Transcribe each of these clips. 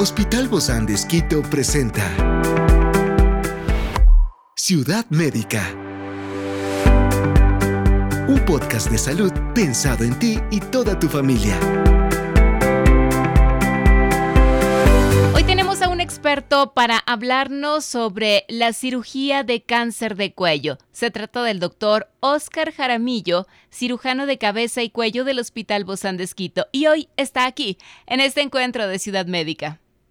Hospital Bozán de Esquito presenta Ciudad Médica. Un podcast de salud pensado en ti y toda tu familia. Hoy tenemos a un experto para hablarnos sobre la cirugía de cáncer de cuello. Se trata del doctor Oscar Jaramillo, cirujano de cabeza y cuello del Hospital Bozán de Esquito, y hoy está aquí, en este encuentro de Ciudad Médica.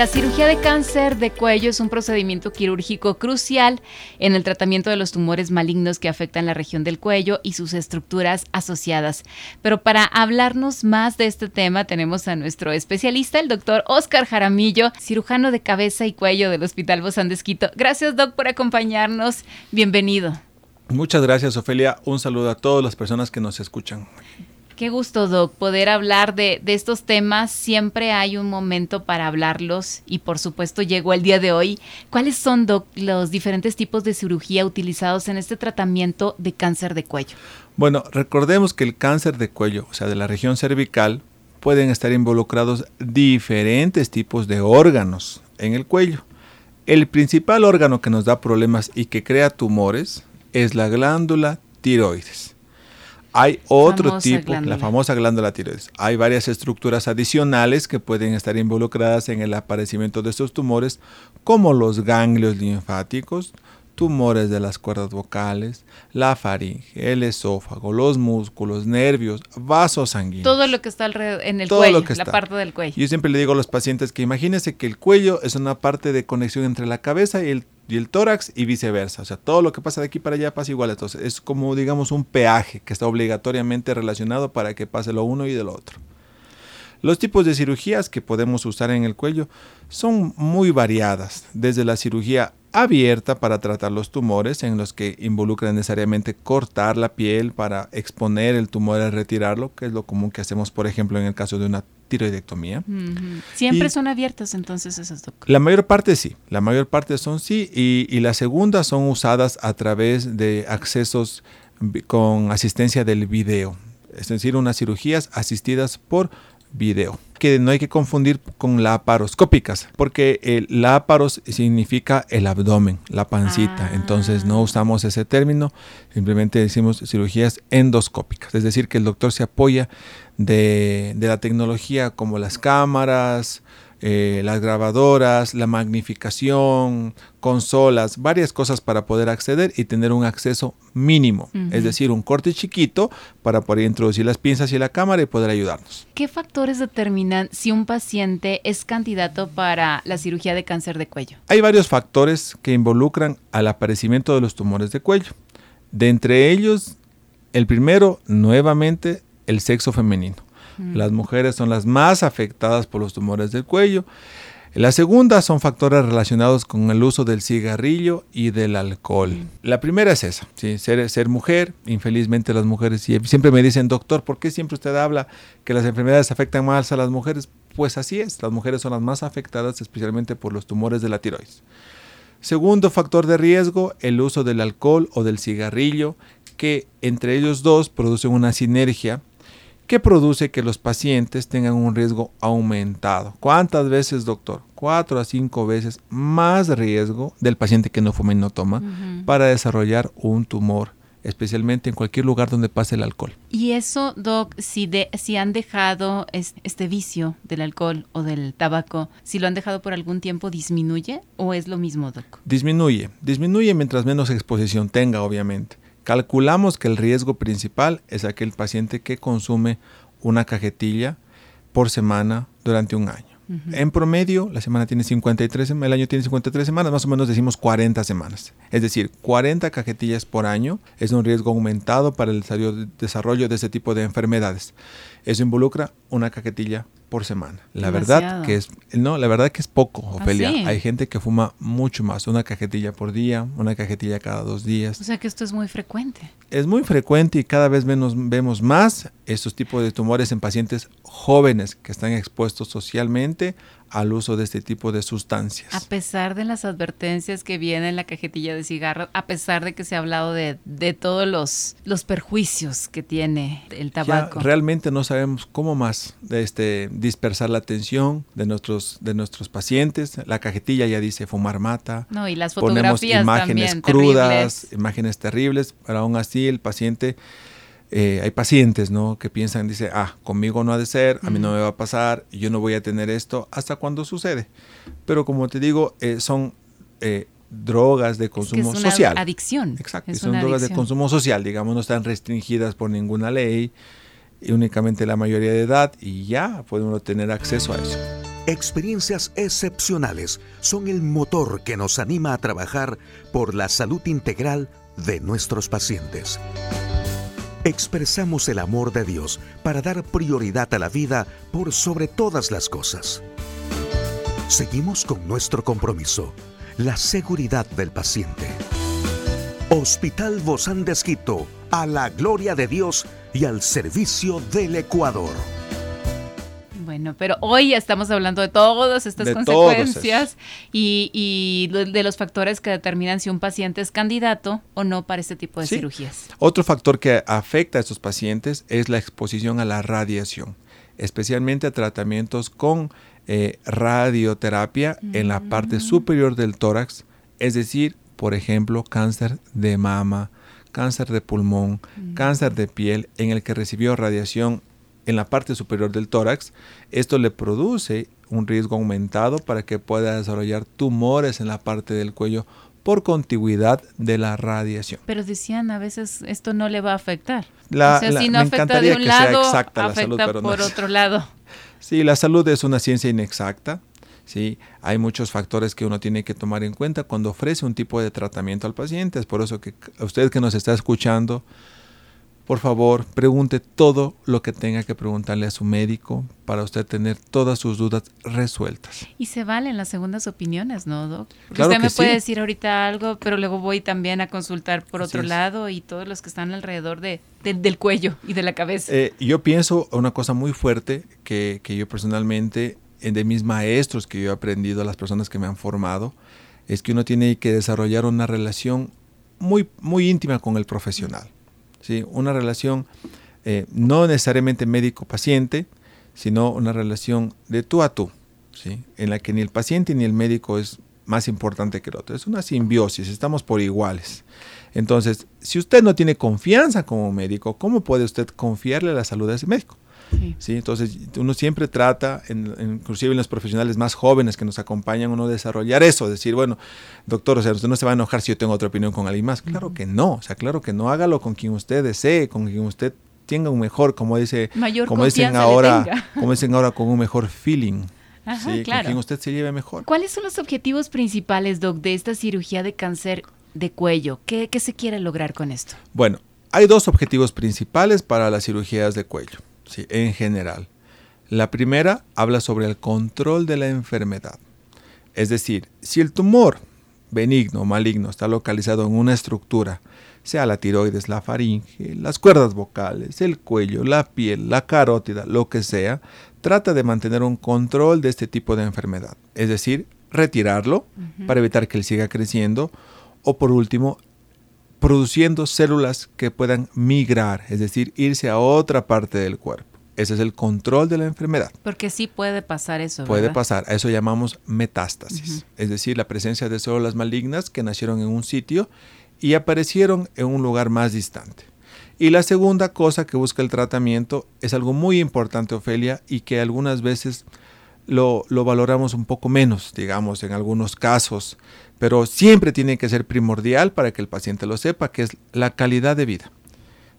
La cirugía de cáncer de cuello es un procedimiento quirúrgico crucial en el tratamiento de los tumores malignos que afectan la región del cuello y sus estructuras asociadas. Pero para hablarnos más de este tema tenemos a nuestro especialista, el doctor Oscar Jaramillo, cirujano de cabeza y cuello del Hospital Bozán de. Gracias, doc, por acompañarnos. Bienvenido. Muchas gracias, Ofelia. Un saludo a todas las personas que nos escuchan. Qué gusto, Doc, poder hablar de, estos temas. Siempre hay un momento para hablarlos y por supuesto llegó el día de hoy. ¿Cuáles son, Doc, los diferentes tipos de cirugía utilizados en este tratamiento de cáncer de cuello? Bueno, recordemos que el cáncer de cuello, o sea, de la región cervical, pueden estar involucrados diferentes tipos de órganos en el cuello. El principal órgano que nos da problemas y que crea tumores es la glándula tiroides. Hay otro tipo, la famosa glándula tiroides. Hay varias estructuras adicionales que pueden estar involucradas en el aparecimiento de estos tumores, como los ganglios linfáticos, tumores de las cuerdas vocales, la faringe, el esófago, los músculos, nervios, vasos sanguíneos. Todo lo que está alrededor, en el cuello, la parte del cuello. Yo siempre le digo a los pacientes que imagínense que el cuello es una parte de conexión entre la cabeza y el y el tórax y viceversa. O sea, todo lo que pasa de aquí para allá pasa igual. Entonces, es como, digamos, un peaje que está obligatoriamente relacionado para que pase lo uno y de lo otro. Los tipos de cirugías que podemos usar en el cuello son muy variadas, desde la cirugía abierta para tratar los tumores, en los que involucra necesariamente cortar la piel para exponer el tumor y retirarlo, que es lo común que hacemos, por ejemplo, en el caso de una tiroidectomía. ¿Siempre son abiertas entonces esas doctores? La mayor parte sí, la mayor parte son sí, y, y las segundas son usadas a través de accesos con asistencia del video, es decir, unas cirugías asistidas por video. Que no hay que confundir con laparoscópicas, porque el láparos significa el abdomen, la pancita. Ah. Entonces no usamos ese término, simplemente decimos cirugías endoscópicas. Es decir, que el doctor se apoya de, de la tecnología como las cámaras, eh, las grabadoras, la magnificación, consolas, varias cosas para poder acceder y tener un acceso mínimo, es decir, un corte chiquito para poder introducir las pinzas y la cámara y poder ayudarnos. ¿Qué factores determinan si un paciente es candidato para la cirugía de cáncer de cuello? Hay varios factores que involucran al aparecimiento de los tumores de cuello. De entre ellos, el primero, nuevamente, el sexo femenino. Las mujeres son las más afectadas por los tumores del cuello. La segunda son factores relacionados con el uso del cigarrillo y del alcohol. La primera es esa, ser, ser, mujer. Infelizmente las mujeres siempre me dicen, doctor, ¿por qué siempre usted habla que las enfermedades afectan más a las mujeres? Pues así es, las mujeres son las más afectadas especialmente por los tumores de la tiroides. Segundo factor de riesgo, el uso del alcohol o del cigarrillo, que entre ellos dos producen una sinergia que produce que los pacientes tengan un riesgo aumentado. ¿Cuántas veces, doctor? Cuatro a cinco veces más riesgo del paciente que no fuma y no toma para desarrollar un tumor especialmente en cualquier lugar donde pase el alcohol. Y eso, Doc, si, de, si han dejado este vicio del alcohol o del tabaco, si lo han dejado por algún tiempo, ¿disminuye o es lo mismo, Doc? Disminuye, disminuye mientras menos exposición tenga, obviamente. Calculamos que el riesgo principal es aquel paciente que consume una cajetilla por semana durante un año. En promedio, la semana tiene 53, el año tiene 53 semanas, más o menos decimos 40 semanas. Es decir, 40 cajetillas por año es un riesgo aumentado para el desarrollo de este tipo de enfermedades. Eso involucra una cajetilla por semana. La verdad que es no, la verdad que es poco, ¿Ah, Ofelia. Hay gente que fuma mucho más, una cajetilla por día, una cajetilla cada dos días. O sea que esto es muy frecuente. Es muy frecuente y cada vez menos vemos más estos tipos de tumores en pacientes jóvenes que están expuestos socialmente al uso de este tipo de sustancias. A pesar de las advertencias que vienen en la cajetilla de cigarros, a pesar de que se ha hablado de, de todos los, los perjuicios que tiene el tabaco. realmente no sabemos cómo más de este, dispersar la atención de nuestros, de nuestros pacientes. La cajetilla ya dice fumar mata. No, y las fotografías Ponemos imágenes crudas, imágenes terribles, pero aún así el paciente eh, hay pacientes ¿no? que piensan, dice, ah, conmigo no ha de ser, a mí no me va a pasar, yo no voy a tener esto hasta cuando sucede. Pero como te digo, eh, son eh, drogas de consumo es una social. Adicción. Exacto, son drogas de consumo social, digamos, no están restringidas por ninguna ley, y únicamente la mayoría de edad, y ya podemos tener acceso a eso. Experiencias excepcionales son el motor que nos anima a trabajar por la salud integral de nuestros pacientes expresamos el amor de Dios para dar prioridad a la vida por sobre todas las cosas. Seguimos con nuestro compromiso, la seguridad del paciente. Hospital Bozán de a la gloria de Dios y al servicio del Ecuador. Bueno, pero hoy estamos hablando de todas estas consecuencias y, de los factores que determinan si un paciente es candidato o no para este tipo de cirugías. Otro factor que afecta a estos pacientes es la exposición a la radiación, especialmente a tratamientos con eh, radioterapia en la parte mm. superior del tórax, es decir, por ejemplo, cáncer de mama, cáncer de pulmón, mm. cáncer de piel, en el que recibió radiación en la parte superior del tórax. Esto le produce un riesgo aumentado para que pueda desarrollar tumores en la parte del cuello por contigüidad de la radiación. Pero decían a veces esto no le va a afectar. La, o sea, si no afecta de un lado, afecta por otro lado. Sí, la salud es una ciencia inexacta. ¿sí? Hay muchos factores que uno tiene que tomar en cuenta cuando ofrece un tipo de tratamiento al paciente. Es por eso que usted que nos está escuchando, por favor, pregunte todo lo que tenga que preguntarle a su médico para usted tener todas sus dudas resueltas. Y se valen las segundas opiniones, ¿no, Doc? usted me puede decir ahorita algo, pero luego voy también a consultar por otro lado y todos los que están alrededor de, del cuello y de la cabeza. Eh, yo pienso una cosa muy fuerte que, que yo personalmente, de mis maestros que yo he aprendido, las personas que me han formado, es que uno tiene que desarrollar una relación muy, muy íntima con el profesional. ¿Sí? una relación eh, no necesariamente médico-paciente, sino una relación de tú a tú, ¿sí? en la que ni el paciente ni el médico es más importante que el otro. Es una simbiosis, estamos por iguales. Entonces, si usted no tiene confianza como médico, ¿cómo puede usted confiarle a la salud de ese médico? Sí. Entonces, uno siempre trata, inclusive en los profesionales más jóvenes que nos acompañan, uno desarrollar eso, decir, bueno, doctor, o sea, usted no se va a enojar si yo tengo otra opinión con alguien más. Claro que no, o sea, claro que no, hágalo con quien usted desee, con quien usted tenga un mejor, como dice, como dicen ahora, como dicen ahora, con un mejor feeling. sí, con quien usted se lleve mejor. ¿Cuáles son los objetivos principales, doc, de esta cirugía de cáncer de cuello? ¿Qué, qué se quiere lograr con esto? Bueno, hay dos objetivos principales para las cirugías de cuello en general. La primera habla sobre el control de la enfermedad. Es decir, si el tumor benigno o maligno está localizado en una estructura, sea la tiroides, la faringe, las cuerdas vocales, el cuello, la piel, la carótida, lo que sea, trata de mantener un control de este tipo de enfermedad. Es decir, retirarlo para evitar que él siga creciendo o por último, produciendo células que puedan migrar, es decir, irse a otra parte del cuerpo. Ese es el control de la enfermedad. Porque sí puede pasar eso. Puede pasar. A eso llamamos metástasis. Es decir, la presencia de células malignas que nacieron en un sitio y aparecieron en un lugar más distante. Y la segunda cosa que busca el tratamiento es algo muy importante, Ofelia, y que algunas veces lo, lo, valoramos un poco menos, digamos, en algunos casos, pero siempre tiene que ser primordial para que el paciente lo sepa, que es la calidad de vida.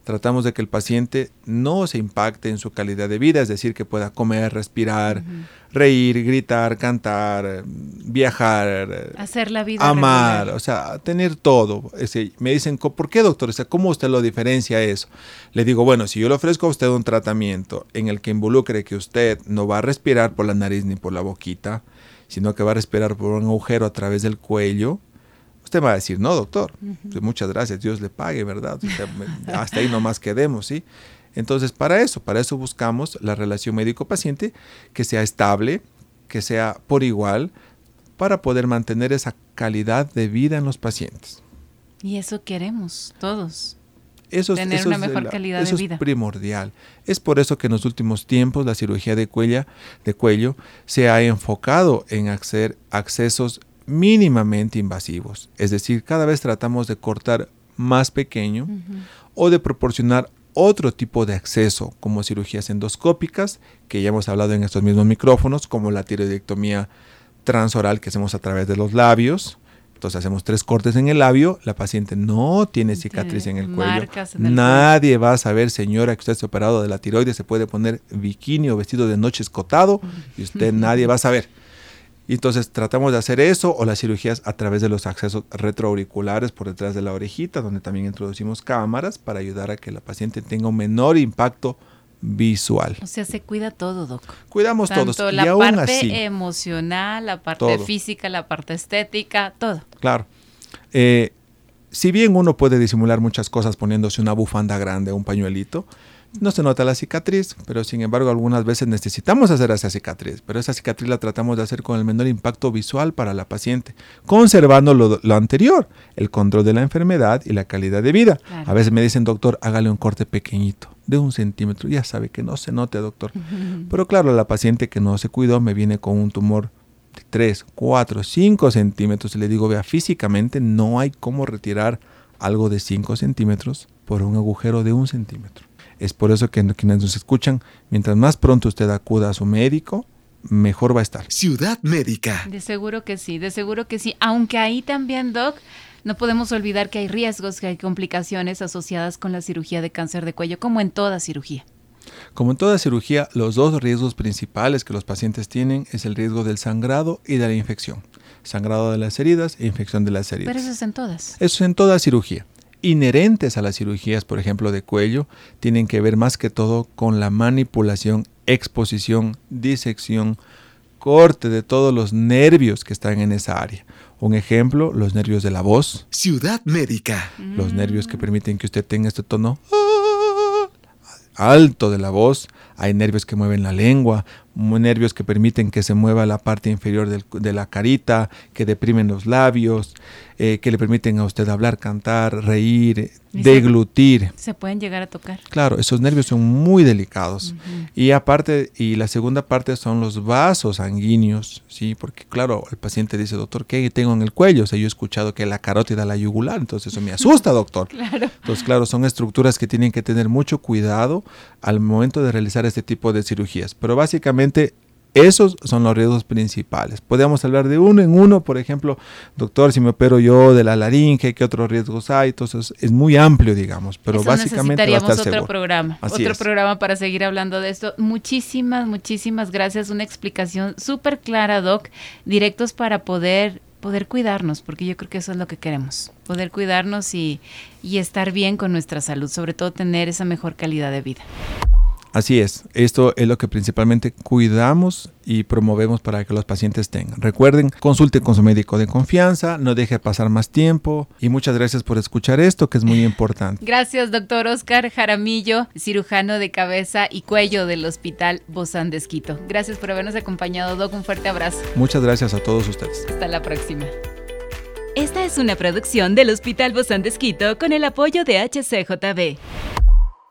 Tratamos de que el paciente no se impacte en su calidad de vida, es decir, que pueda comer, respirar, reír, gritar, cantar, viajar, hacer la vida amar, o sea, tener todo. me dicen, ¿por qué doctor? O sea, ¿cómo usted lo diferencia eso? Le digo, bueno, si yo le ofrezco a usted un tratamiento en el que involucre que usted no va a respirar por la nariz ni por la boquita, sino que va a respirar por un agujero a través del cuello, Usted va a decir, no, doctor, pues muchas gracias, Dios le pague, ¿verdad? hasta ahí nomás quedemos, ¿sí? Entonces, para eso, para eso buscamos la relación médico-paciente que sea estable, que sea por igual, para poder mantener esa calidad de vida en los pacientes. Y eso queremos todos. Eso, tener una mejor calidad de vida. es primordial. Es por eso que en los últimos tiempos la cirugía de, cuella, de cuello se ha enfocado en hacer accesos mínimamente invasivos. Es decir, cada vez tratamos de cortar más pequeño o de proporcionar otro tipo de acceso, como cirugías endoscópicas, que ya hemos hablado en estos mismos micrófonos, como la tiroidectomía transoral que hacemos a través de los labios. Entonces hacemos tres cortes en el labio, la paciente no tiene cicatriz en el cuello. Nadie va a saber, señora, que usted se ha operado de la tiroides, se puede poner bikini o vestido de noche escotado y usted nadie va a saber. Y entonces tratamos de hacer eso o las cirugías a través de los accesos retroauriculares por detrás de la orejita, donde también introducimos cámaras para ayudar a que la paciente tenga un menor impacto visual. O sea, se cuida todo, doc. Cuidamos todos. La y parte emocional, la parte física, la parte estética, todo. Claro. Eh, si bien uno puede disimular muchas cosas poniéndose una bufanda grande un pañuelito, no se nota la cicatriz, pero sin embargo algunas veces necesitamos hacer esa cicatriz, pero esa cicatriz la tratamos de hacer con el menor impacto visual para la paciente, conservando lo, anterior, el control de la enfermedad y la calidad de vida. A veces me dicen, doctor, hágale un corte pequeñito, de un centímetro, ya sabe que no se note, doctor. Pero claro, la paciente que no se cuidó me viene con un tumor de 3, 4, 5 centímetros y le digo, vea, físicamente no hay cómo retirar algo de 5 centímetros por un agujero de un centímetro. Es por eso que quienes nos escuchan, mientras más pronto usted acuda a su médico, mejor va a estar. Ciudad Médica. De seguro que sí, de seguro que sí. Aunque ahí también, Doc, no podemos olvidar que hay riesgos, que hay complicaciones asociadas con la cirugía de cáncer de cuello, como en toda cirugía. Como en toda cirugía, los dos riesgos principales que los pacientes tienen es el riesgo del sangrado y de la infección. Sangrado de las heridas e infección de las heridas. Pero eso es en todas. Eso es en toda cirugía inherentes a las cirugías, por ejemplo, de cuello, tienen que ver más que todo con la manipulación, exposición, disección, corte de todos los nervios que están en esa área. Un ejemplo, los nervios de la voz. Ciudad médica. Los nervios que permiten que usted tenga este tono alto de la voz. Hay nervios que mueven la lengua, nervios que permiten que se mueva la parte inferior de la carita, que deprimen los labios, eh, que le permiten a usted hablar, cantar, reír, deglutir. Se, pueden llegar a tocar. Claro, esos nervios son muy delicados. Y aparte, y la segunda parte son los vasos sanguíneos, ¿sí? Porque claro, el paciente dice, doctor, ¿qué tengo en el cuello? O sea, yo he escuchado que la carótida, la yugular, entonces eso me asusta, doctor. claro. Entonces, claro, son estructuras que tienen que tener mucho cuidado al momento de realizar este tipo de cirugías. Pero básicamente esos son los riesgos principales. Podríamos hablar de uno en uno, por ejemplo, doctor, si me opero yo de la laringe, ¿qué otros riesgos hay? Entonces es muy amplio, digamos, pero básicamente necesitaríamos otro programa, otro programa para seguir hablando de esto. Muchísimas, muchísimas gracias. Una explicación súper clara, Doc, directos para poder poder cuidarnos, porque yo creo que eso es lo que queremos, poder cuidarnos y, y estar bien con nuestra salud, sobre todo tener esa mejor calidad de vida. Así es, esto es lo que principalmente cuidamos y promovemos para que los pacientes tengan. Recuerden, consulte con su médico de confianza, no deje pasar más tiempo y muchas gracias por escuchar esto que es muy importante. Gracias, doctor Oscar Jaramillo, cirujano de cabeza y cuello del Hospital Bozán de Esquito. Gracias por habernos acompañado, Doc. Un fuerte abrazo. Muchas gracias a todos ustedes. Hasta la próxima. Esta es una producción del Hospital Bozán de Esquito con el apoyo de HCJB.